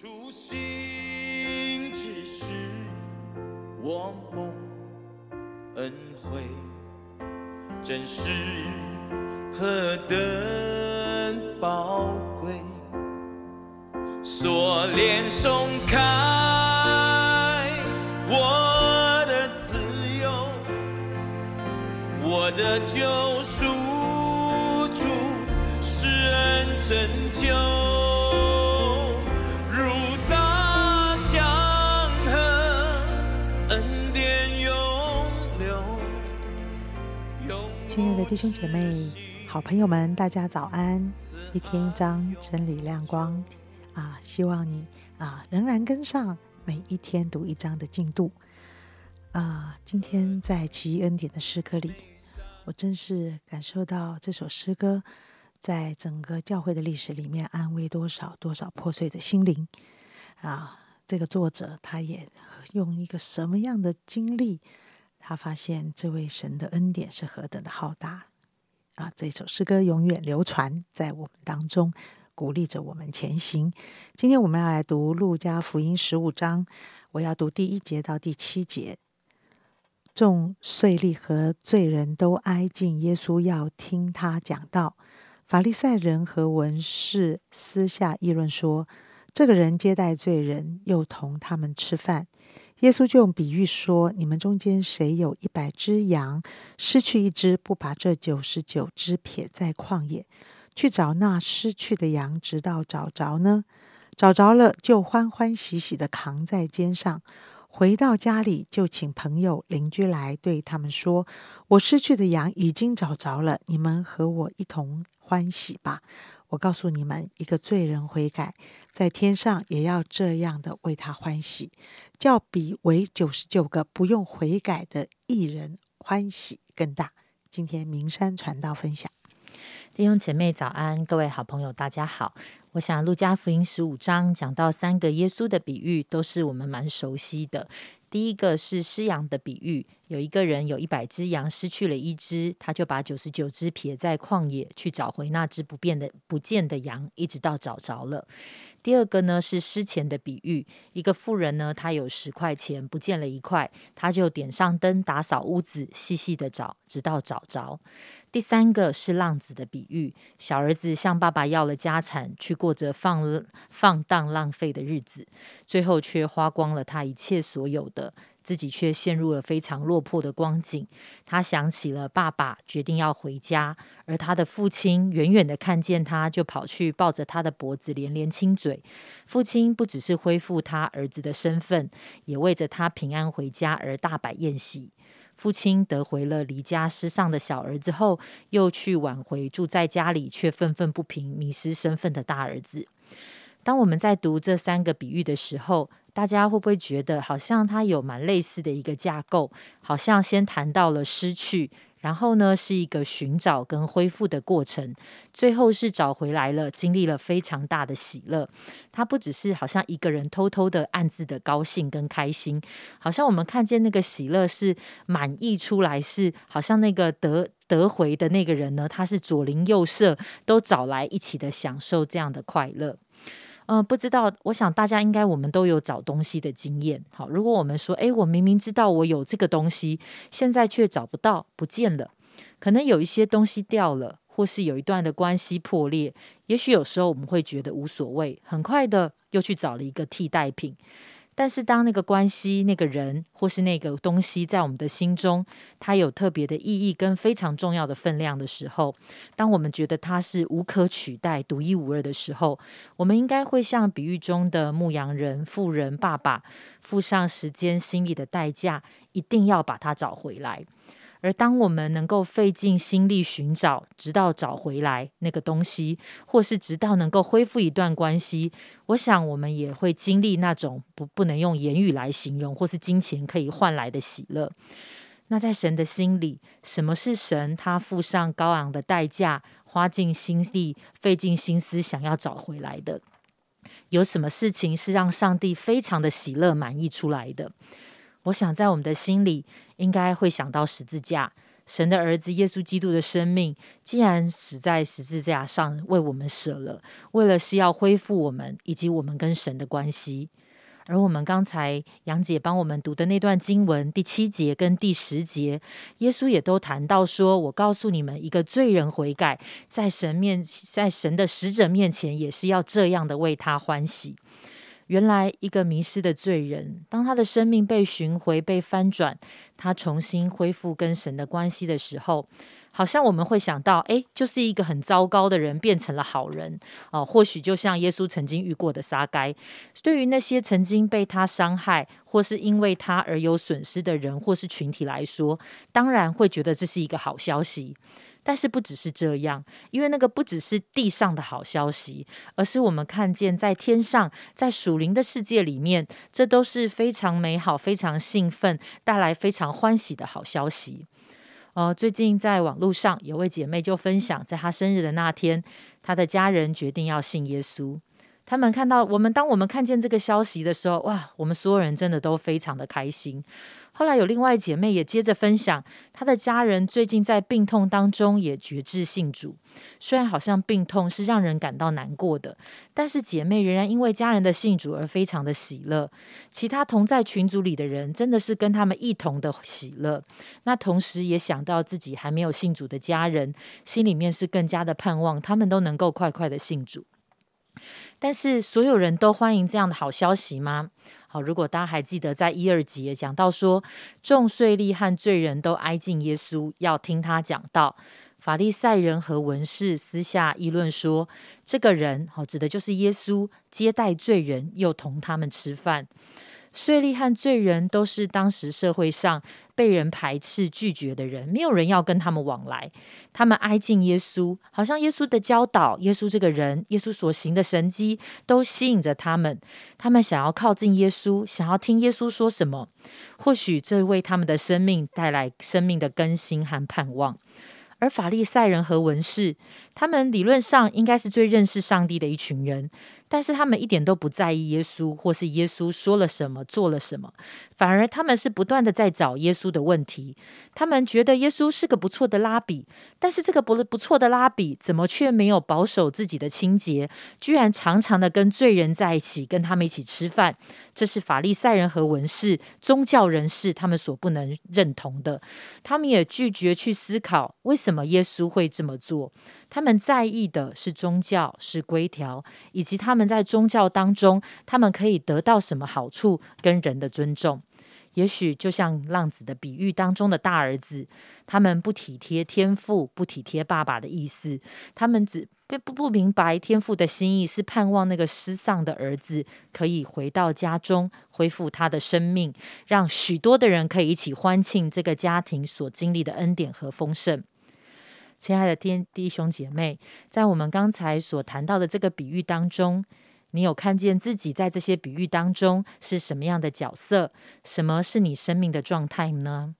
初心只是我梦恩惠，真是何等宝贵。锁链松开，我的自由，我的救赎主施恩拯救，弟兄姐妹、好朋友们，大家早安！一天一章，真理亮光啊！希望你啊仍然跟上每一天读一章的进度啊！今天在奇异恩典的诗歌里，我真是感受到这首诗歌在整个教会的历史里面安慰多少多少破碎的心灵啊！这个作者他也用一个什么样的经历？他发现这位神的恩典是何等的浩大啊！这首诗歌永远流传在我们当中，鼓励着我们前行。今天我们要来读路加福音十五章，我要读第一节到第七节。众税吏和罪人都挨近耶稣，要听他讲道。法利赛人和文士私下议论说：“这个人接待罪人，又同他们吃饭。”耶稣就用比喻说：“你们中间谁有一百只羊，失去一只，不把这九十九只撇在旷野，去找那失去的羊，直到找着呢？找着了，就欢欢喜喜的扛在肩上，回到家里，就请朋友、邻居来，对他们说：我失去的羊已经找着了，你们和我一同欢喜吧。我告诉你们，一个罪人悔改，在天上也要这样的为他欢喜。”叫比为九十九个不用悔改的艺人欢喜更大。今天名山传道分享，弟兄姐妹早安，各位好朋友大家好。我想路加福音十五章讲到三个耶稣的比喻，都是我们蛮熟悉的。第一个是失羊的比喻，有一个人有一百只羊，失去了一只，他就把九十九只撇在旷野，去找回那只不变的不见的羊，一直到找着了。第二个呢是失钱的比喻，一个富人呢，他有十块钱不见了一块，他就点上灯打扫屋子，细细的找，直到找着。第三个是浪子的比喻，小儿子向爸爸要了家产，去过着放放荡浪费的日子，最后却花光了他一切所有的。自己却陷入了非常落魄的光景。他想起了爸爸，决定要回家。而他的父亲远远的看见他，就跑去抱着他的脖子，连连亲嘴。父亲不只是恢复他儿子的身份，也为着他平安回家而大摆宴席。父亲得回了离家失丧的小儿子后，又去挽回住在家里却愤愤不平、迷失身份的大儿子。当我们在读这三个比喻的时候，大家会不会觉得好像它有蛮类似的一个架构？好像先谈到了失去，然后呢是一个寻找跟恢复的过程，最后是找回来了，经历了非常大的喜乐。它不只是好像一个人偷偷的暗自的高兴跟开心，好像我们看见那个喜乐是满溢出来，是好像那个得得回的那个人呢，他是左邻右舍都找来一起的享受这样的快乐。嗯，不知道，我想大家应该我们都有找东西的经验。好，如果我们说，诶，我明明知道我有这个东西，现在却找不到，不见了，可能有一些东西掉了，或是有一段的关系破裂，也许有时候我们会觉得无所谓，很快的又去找了一个替代品。但是，当那个关系、那个人或是那个东西在我们的心中，它有特别的意义跟非常重要的分量的时候，当我们觉得它是无可取代、独一无二的时候，我们应该会像比喻中的牧羊人、富人爸爸，付上时间、心力的代价，一定要把它找回来。而当我们能够费尽心力寻找，直到找回来那个东西，或是直到能够恢复一段关系，我想我们也会经历那种不不能用言语来形容，或是金钱可以换来的喜乐。那在神的心里，什么是神？他付上高昂的代价，花尽心力、费尽心思想要找回来的，有什么事情是让上帝非常的喜乐、满意出来的？我想，在我们的心里，应该会想到十字架。神的儿子耶稣基督的生命，竟然死在十字架上为我们舍了，为了是要恢复我们以及我们跟神的关系。而我们刚才杨姐帮我们读的那段经文第七节跟第十节，耶稣也都谈到说：“我告诉你们，一个罪人悔改，在神面，在神的使者面前，也是要这样的为他欢喜。”原来，一个迷失的罪人，当他的生命被寻回、被翻转，他重新恢复跟神的关系的时候。好像我们会想到，哎，就是一个很糟糕的人变成了好人哦。或许就像耶稣曾经遇过的撒该，对于那些曾经被他伤害或是因为他而有损失的人或是群体来说，当然会觉得这是一个好消息。但是不只是这样，因为那个不只是地上的好消息，而是我们看见在天上，在属灵的世界里面，这都是非常美好、非常兴奋、带来非常欢喜的好消息。呃，最近在网络上有位姐妹就分享，在她生日的那天，她的家人决定要信耶稣。他们看到我们，当我们看见这个消息的时候，哇，我们所有人真的都非常的开心。后来有另外姐妹也接着分享，她的家人最近在病痛当中也觉志信主。虽然好像病痛是让人感到难过的，但是姐妹仍然因为家人的信主而非常的喜乐。其他同在群组里的人真的是跟他们一同的喜乐。那同时也想到自己还没有信主的家人，心里面是更加的盼望他们都能够快快的信主。但是所有人都欢迎这样的好消息吗？好，如果大家还记得，在一二集也讲到说，众税吏和罪人都挨近耶稣，要听他讲道。法利赛人和文士私下议论说，这个人，好指的就是耶稣，接待罪人，又同他们吃饭。税吏和罪人都是当时社会上被人排斥、拒绝的人，没有人要跟他们往来。他们挨近耶稣，好像耶稣的教导、耶稣这个人、耶稣所行的神迹，都吸引着他们。他们想要靠近耶稣，想要听耶稣说什么。或许这为他们的生命带来生命的更新和盼望。而法利赛人和文士，他们理论上应该是最认识上帝的一群人。但是他们一点都不在意耶稣，或是耶稣说了什么、做了什么，反而他们是不断的在找耶稣的问题。他们觉得耶稣是个不错的拉比，但是这个不不错的拉比，怎么却没有保守自己的清洁，居然常常的跟罪人在一起，跟他们一起吃饭？这是法利赛人和文士、宗教人士他们所不能认同的。他们也拒绝去思考为什么耶稣会这么做。他们在意的是宗教、是规条，以及他们在宗教当中，他们可以得到什么好处跟人的尊重。也许就像浪子的比喻当中的大儿子，他们不体贴天父，不体贴爸爸的意思，他们只不不不明白天父的心意是盼望那个失丧的儿子可以回到家中，恢复他的生命，让许多的人可以一起欢庆这个家庭所经历的恩典和丰盛。亲爱的天弟兄姐妹，在我们刚才所谈到的这个比喻当中，你有看见自己在这些比喻当中是什么样的角色？什么是你生命的状态呢？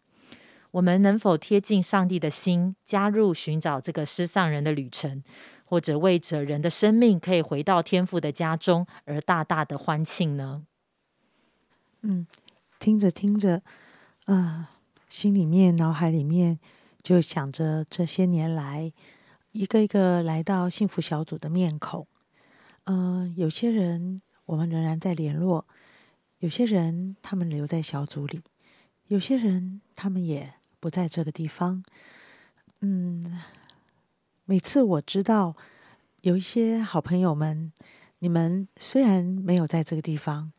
我们能否贴近上帝的心，加入寻找这个失丧人的旅程，或者为着人的生命可以回到天父的家中而大大的欢庆呢？嗯，听着听着，啊，心里面、脑海里面。就想着这些年来，一个一个来到幸福小组的面孔，嗯，有些人我们仍然在联络，有些人他们留在小组里，有些人他们也不在这个地方。嗯，每次我知道有一些好朋友们，你们虽然没有在这个地方，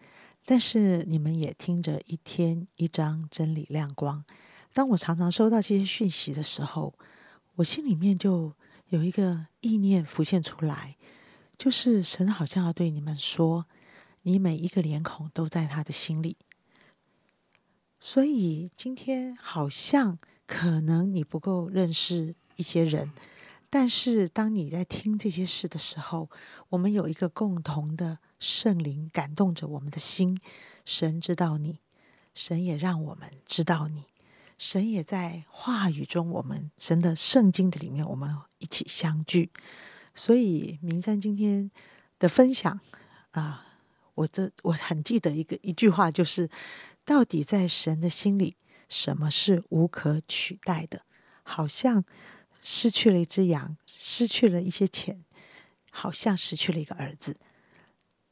但是你们也听着一天一张真理亮光。当我常常收到这些讯息的时候，我心里面就有一个意念浮现出来，就是神好像要对你们说，你每一个脸孔都在他的心里。所以今天好像可能你不够认识一些人，但是当你在听这些事的时候，我们有一个共同的圣灵感动着我们的心，神知道你，神也让我们知道你。神也在话语中，我们神的圣经的里面，我们一起相聚。所以明山今天的分享啊，我这我很记得一个一句话，就是到底在神的心里，什么是无可取代的？好像失去了一只羊，失去了一些钱，好像失去了一个儿子。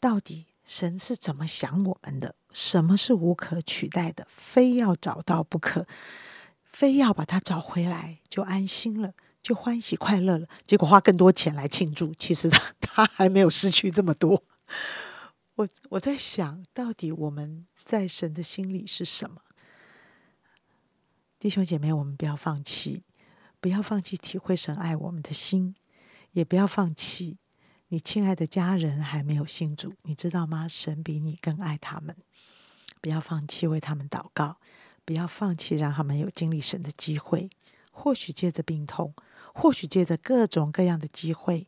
到底神是怎么想我们的？什么是无可取代的？非要找到不可，非要把它找回来，就安心了，就欢喜快乐了。结果花更多钱来庆祝，其实他他还没有失去这么多。我我在想到底我们在神的心里是什么？弟兄姐妹，我们不要放弃，不要放弃体会神爱我们的心，也不要放弃你亲爱的家人还没有信主，你知道吗？神比你更爱他们，不要放弃为他们祷告，不要放弃让他们有经历神的机会。或许借着病痛，或许借着各种各样的机会，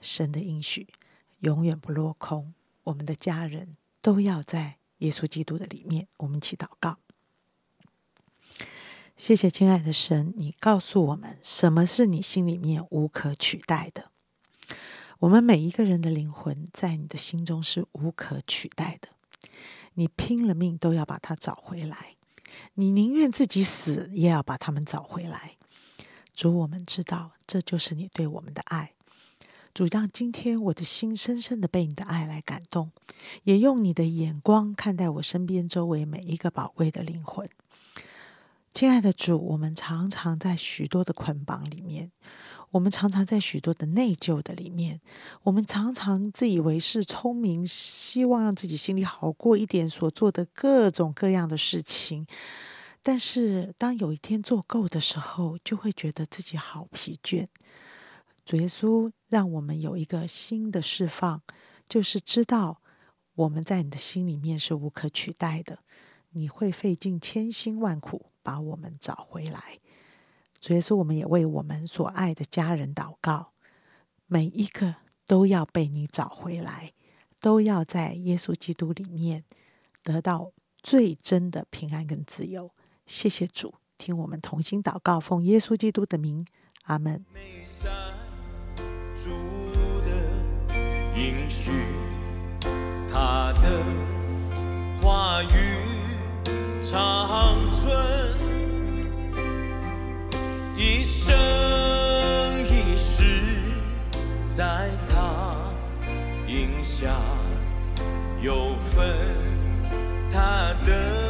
神的应许永远不落空。我们的家人都要在耶稣基督的里面，我们一起祷告。谢谢亲爱的神，你告诉我们什么是你心里面无可取代的。我们每一个人的灵魂在你的心中是无可取代的，你拼了命都要把它找回来，你宁愿自己死也要把他们找回来。主，我们知道这就是你对我们的爱。主让今天我的心深深的被你的爱来感动，也用你的眼光看待我身边周围每一个宝贵的灵魂。亲爱的主，我们常常在许多的捆绑里面，我们常常在许多的内疚的里面，我们常常自以为是聪明，希望让自己心里好过一点，所做的各种各样的事情。但是当有一天做够的时候，就会觉得自己好疲倦。主耶稣让我们有一个新的释放，就是知道我们在你的心里面是无可取代的。你会费尽千辛万苦把我们找回来。主耶稣，我们也为我们所爱的家人祷告，每一个都要被你找回来，都要在耶稣基督里面得到最真的平安跟自由。谢谢主，听我们同心祷告，奉耶稣基督的名，阿门。应许，他的话语长存，一生一世在他影下有份他的